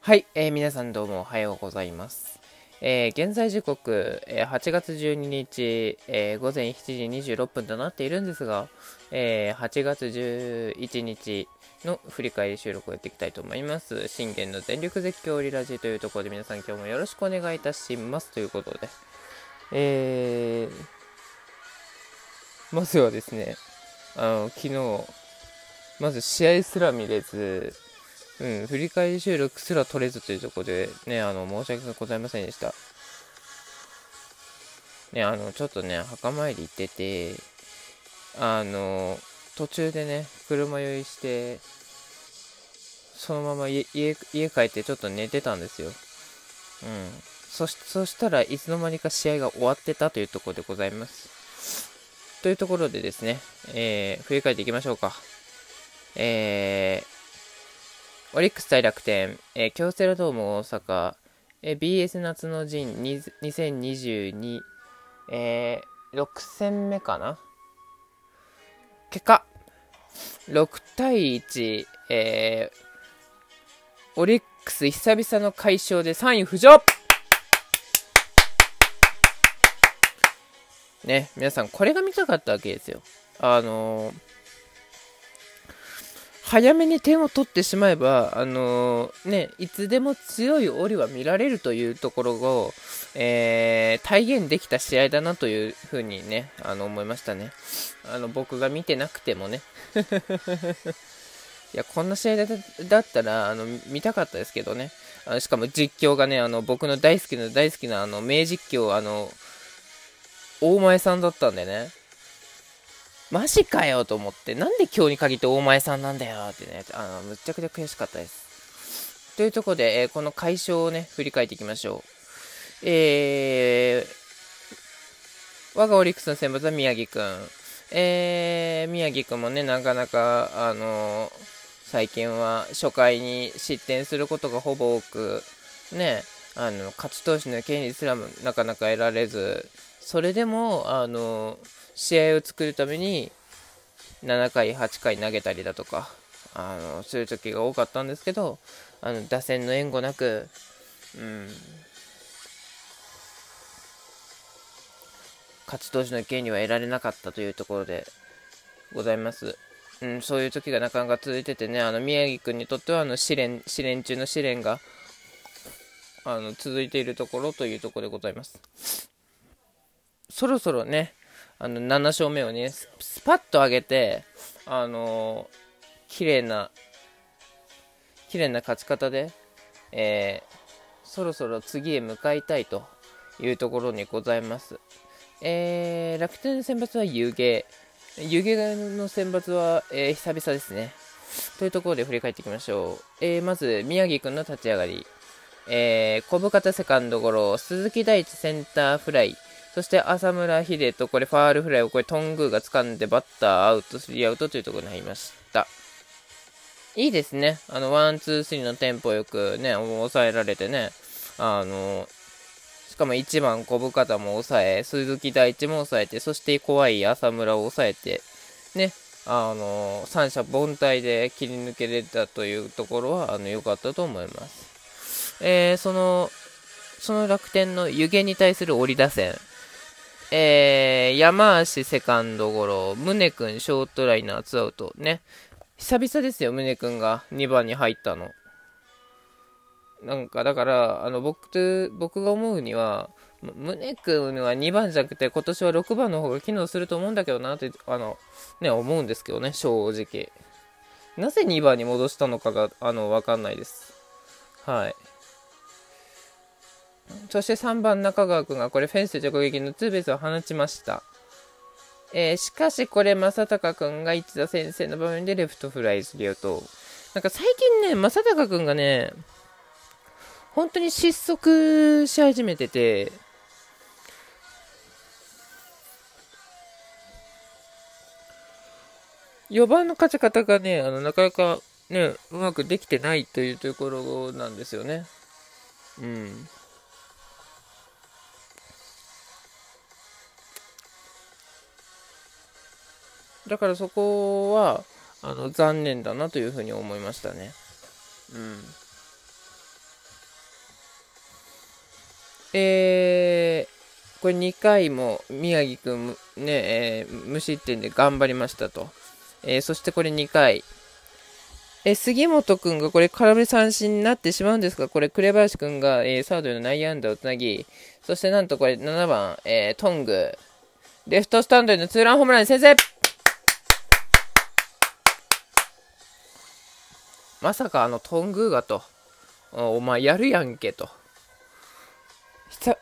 はい、えー、皆さんどうもおはようございます。えー、現在時刻、えー、8月12日、えー、午前7時26分となっているんですが、えー、8月11日の振り返り収録をやっていきたいと思います。信玄の全力絶叫リラジーというところで皆さん今日もよろしくお願いいたしますということで、えー、まずはですね、あの、昨日、まず試合すら見れず、うん、振り返り収録すら取れずというところで、ね、あの、申し訳ございませんでした。ね、あの、ちょっとね、墓参り行ってて、あの、途中でね、車酔いして、そのまま家家帰ってちょっと寝てたんですよ。うん。そしそしたらいつの間にか試合が終わってたというところでございます。というところでですね、えー、振り返っていきましょうか。えー、オリックス対楽天、えー、京セラドーム大阪、えー、BS 夏の陣2022、えー、6戦目かな？結果、6対1、えー、オリックス久々の快勝で3位浮上。ね、皆さんこれが見たかったわけですよ。あのー早めに点を取ってしまえば、あのー、ね、いつでも強い折は見られるというところを、えー、体現できた試合だなというふうにね、あの、思いましたね。あの、僕が見てなくてもね。いや、こんな試合だったら、あの、見たかったですけどね。あのしかも実況がね、あの、僕の大好きな大好きな、あの、名実況、あの、大前さんだったんでね。マジかよと思って、なんで今日に限って大前さんなんだよってね、あの、むちゃくちゃ悔しかったです。というところで、えー、この解消をね、振り返っていきましょう。えー、我がオリックスの選抜は宮城くん。えー、宮城くんもね、なかなか、あのー、最近は初回に失点することがほぼ多く、ね、あの、勝ち投手の権利すらもなかなか得られず、それでも、あのー試合を作るために7回、8回投げたりだとか、あの、する時が多かったんですけど、あの、打線の援護なく、うん、勝ち投手の権利は得られなかったというところでございます。うん、そういう時がなかなか続いててね、あの、宮城君にとっては、あの、試練、試練中の試練が、あの、続いているところというところでございます。そろそろね、あの、7勝目をね、スパッと上げて、あのー、綺麗な、綺麗な勝ち方で、えー、そろそろ次へ向かいたいというところにございます。えー、楽天の選抜は遊芸。遊芸の選抜は、えー、久々ですね。というところで振り返っていきましょう。えー、まず、宮城くんの立ち上がり。えー、小深田セカンドゴロ、鈴木大地センターフライ、そして浅村秀人、これファールフライをこれ頓宮が掴んでバッターアウト、スリーアウトというところに入りました。いいですね。あの、ワン、ツー、スリーのテンポよくね、抑えられてね、あの、しかも1番小深田も抑え、鈴木大地も抑えて、そして怖い浅村を抑えて、ね、あの、三者凡退で切り抜けれたというところは、あの、良かったと思います。えー、その、その楽天の湯気に対する折り打線。えー、山足セカンドゴロ、宗君ショートライナーツアウト。ね。久々ですよ、宗君が2番に入ったの。なんか、だから、あの、僕と、僕が思うには、宗君は2番じゃなくて、今年は6番の方が機能すると思うんだけどなって、あの、ね、思うんですけどね、正直。なぜ2番に戻したのかが、あの、わかんないです。はい。そして3番中川君がこれフェンス直撃のツーベースを放ちました。えー、しかしこれ正隆君が一田先生の場面でレフトフライするよと。なんか最近ね、正隆君がね、本当に失速し始めてて、4番の勝ち方がね、あの、なかなかね、うまくできてないというところなんですよね。うん。だからそこは、あの、残念だなというふうに思いましたね。うん。えー、これ2回も宮城くん、ね、えー、無失点で頑張りましたと。えー、そしてこれ2回。え杉本くんがこれ空振り三振になってしまうんですが、これ紅林くんが、えー、サードへの内野安打をつなぎ、そしてなんとこれ7番、えー、トング、レフトスタンドへのツーランホームラン先制まさかあのトングーがと、お前やるやんけと。久、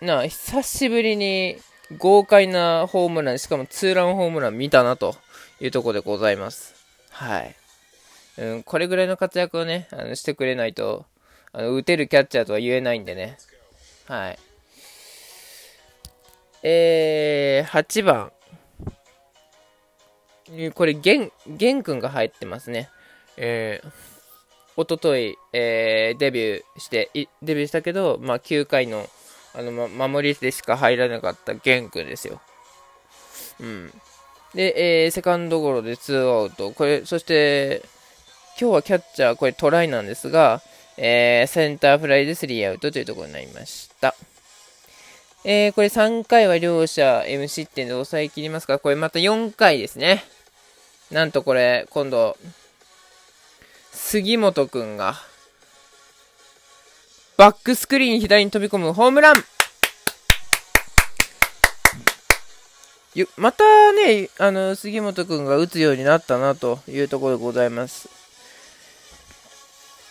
な久しぶりに豪快なホームラン、しかもツーランホームラン見たなというところでございます。はい。うん、これぐらいの活躍をね、あのしてくれないと、あの打てるキャッチャーとは言えないんでね。はい。えー、8番。これ、ゲン、ゲン君が入ってますね。えー、おととい、えー、デビューして、デビューしたけど、まあ、9回の、あの、ま、守りでしか入らなかったゲン君ですよ。うん。で、えー、セカンドゴロで2アウト。これ、そして、今日はキャッチャー、これトライなんですが、えー、センターフライで3アウトというところになりました。えー、これ3回は両者 M 失点で抑えきりますが、これまた4回ですね。なんとこれ、今度、杉本くんが、バックスクリーン左に飛び込むホームランまたね、あの、杉本くんが打つようになったなというところでございます。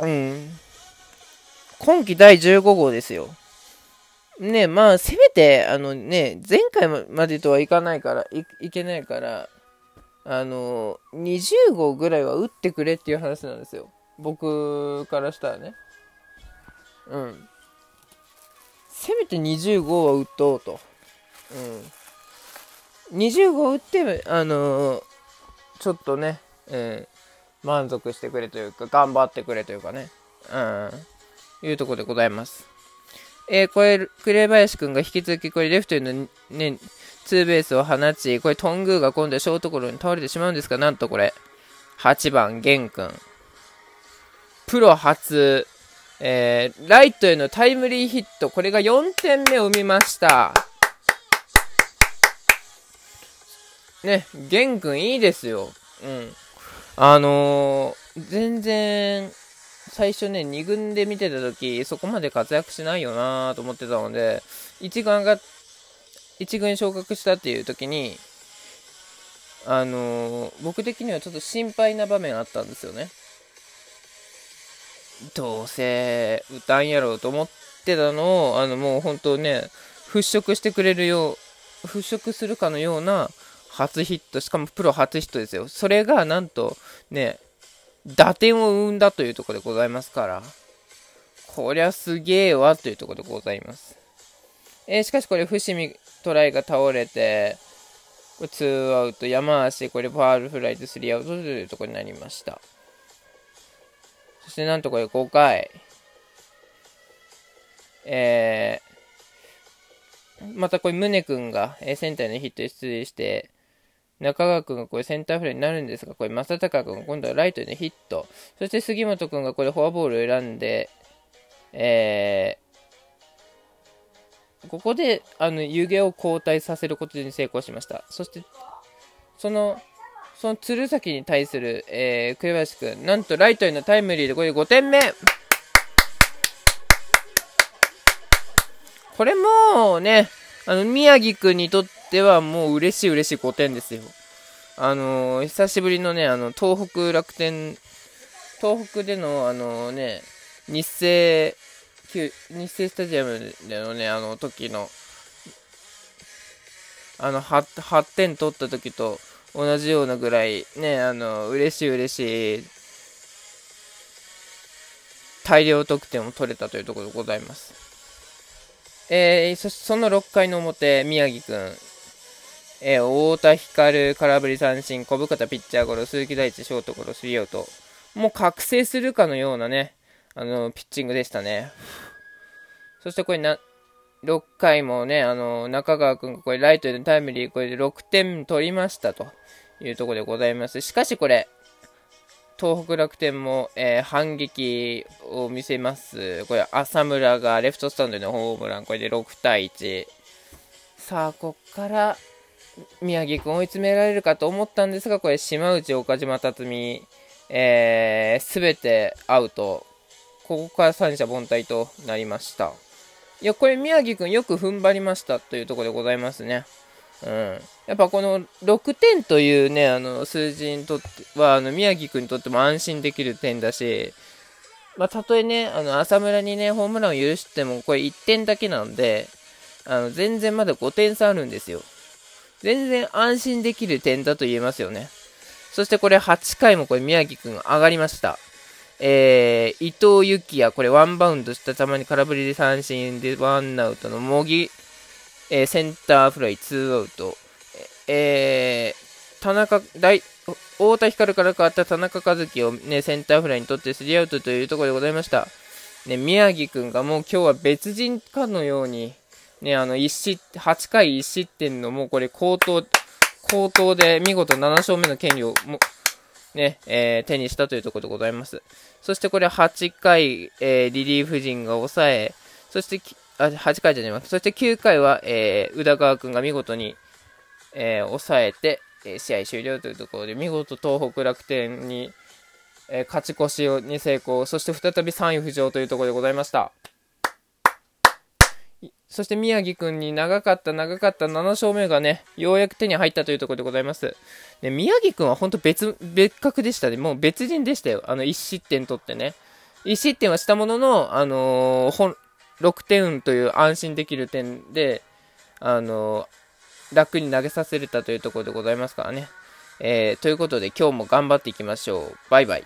うん。今季第15号ですよ。ねまあ、せめて、あのね、前回までとはいかないから、いいけないから、あの、20号ぐらいは打ってくれっていう話なんですよ。僕からしたらね。うん。せめて20号は打とうと。うん。20号打って、あのちょっとね、うん、満足してくれというか、頑張ってくれというかね、うん、いうとこでございます。えー、これ、紅林くんが引き続き、これ、レフトへのね、ツーベースを放ち、これ、トングーが今度はショートゴロに倒れてしまうんですが、なんとこれ、8番、ゲン君。プロ初、えー、ライトへのタイムリーヒット、これが4点目を生みました。ね、ゲン君いいですよ。うん。あのー、全然、最初ね、2軍で見てた時、そこまで活躍しないよなと思ってたので、1軍上がっ、1軍昇格したっていう時に、あのー、僕的にはちょっと心配な場面あったんですよね。どうせ、歌うんやろうと思ってたのを、あの、もう本当ね、払拭してくれるよう、払拭するかのような、初ヒット、しかもプロ初ヒットですよ。それがなんとね、打点を生んだというところでございますから、こりゃすげえわというところでございます。えー、しかしこれ、伏見トライが倒れて、これ2アウト、山足、これファールフライで3アウトというところになりました。そしてなんとこれ5回、えー、またこれ、宗君が、えセンターにヒットで出塁して、中川君がこれセンターフライになるんですが、これ正隆君が今度はライトでヒット。そして杉本君がこれフォアボールを選んで、えー、ここで、あの、湯気を交代させることに成功しました。そして、その、その鶴崎に対する、えー、栗林君、なんとライトへのタイムリーでこれで5点目これもね、あの、宮城君にとってはもう嬉しい嬉しい5点ですよ。あのー、久しぶりのね、あの、東北楽天、東北での、あのね、日生、日生スタジアムでのね、あの時の、あの8、8点取った時と同じようなぐらい、ね、あの、嬉しい嬉しい、大量得点を取れたというところでございます。えー、そその6回の表、宮城君、えー、太田光、空振り三振、小深田ピッチャーゴロ、鈴木大地、ショートゴロ、スリーアウト。もう覚醒するかのようなね、あの、ピッチングでしたね。そしてこれな、6回もね、あの、中川君がこれライトでタイムリー、これで6点取りましたというところでございます。しかしこれ、東北楽天も、えー、反撃を見せます。これ、浅村がレフトスタンドのホームラン、これで6対1。さあ、こっから宮城君追い詰められるかと思ったんですが、これ、島内、岡島辰巳、えー、べてアウト。ここから三者凡退となりました。いや、これ宮城くんよく踏ん張りましたというところでございますね。うん。やっぱこの6点というね、あの数字にとっては、あの宮城くんにとっても安心できる点だし、まあ、たとえね、あの浅村にね、ホームランを許しても、これ1点だけなんで、あの全然まだ5点差あるんですよ。全然安心できる点だと言えますよね。そしてこれ8回もこれ宮城くん上がりました。えー、伊藤裕季也、これワンバウンドした球に空振りで三振でワンアウトの茂木、えー、センターフライツーアウト。えー、田中、大、太田光から変わった田中和基をね、センターフライにとってスリーアウトというところでございました。ね、宮城くんがもう今日は別人かのように、ね、あの、1失、8回1失点のもうこれ高騰、高騰で見事7勝目の権利をも、ね、えー、手にしたというところでございます。そしてこれ8回、えー、リリーフ陣が抑え、そして、あ、8回じゃないます。そして9回は、えー、宇田川君が見事に、えー、抑えて、え試合終了というところで、見事東北楽天に、え勝ち越しに成功、そして再び3位浮上というところでございました。そして宮城くんに長かった長かった7勝目がね、ようやく手に入ったというところでございます。で宮城くんは本当別、別格でしたね。もう別人でしたよ。あの、1失点取ってね。1失点はしたものの、あのー、6点という安心できる点で、あのー、楽に投げさせれたというところでございますからね。えー、ということで今日も頑張っていきましょう。バイバイ。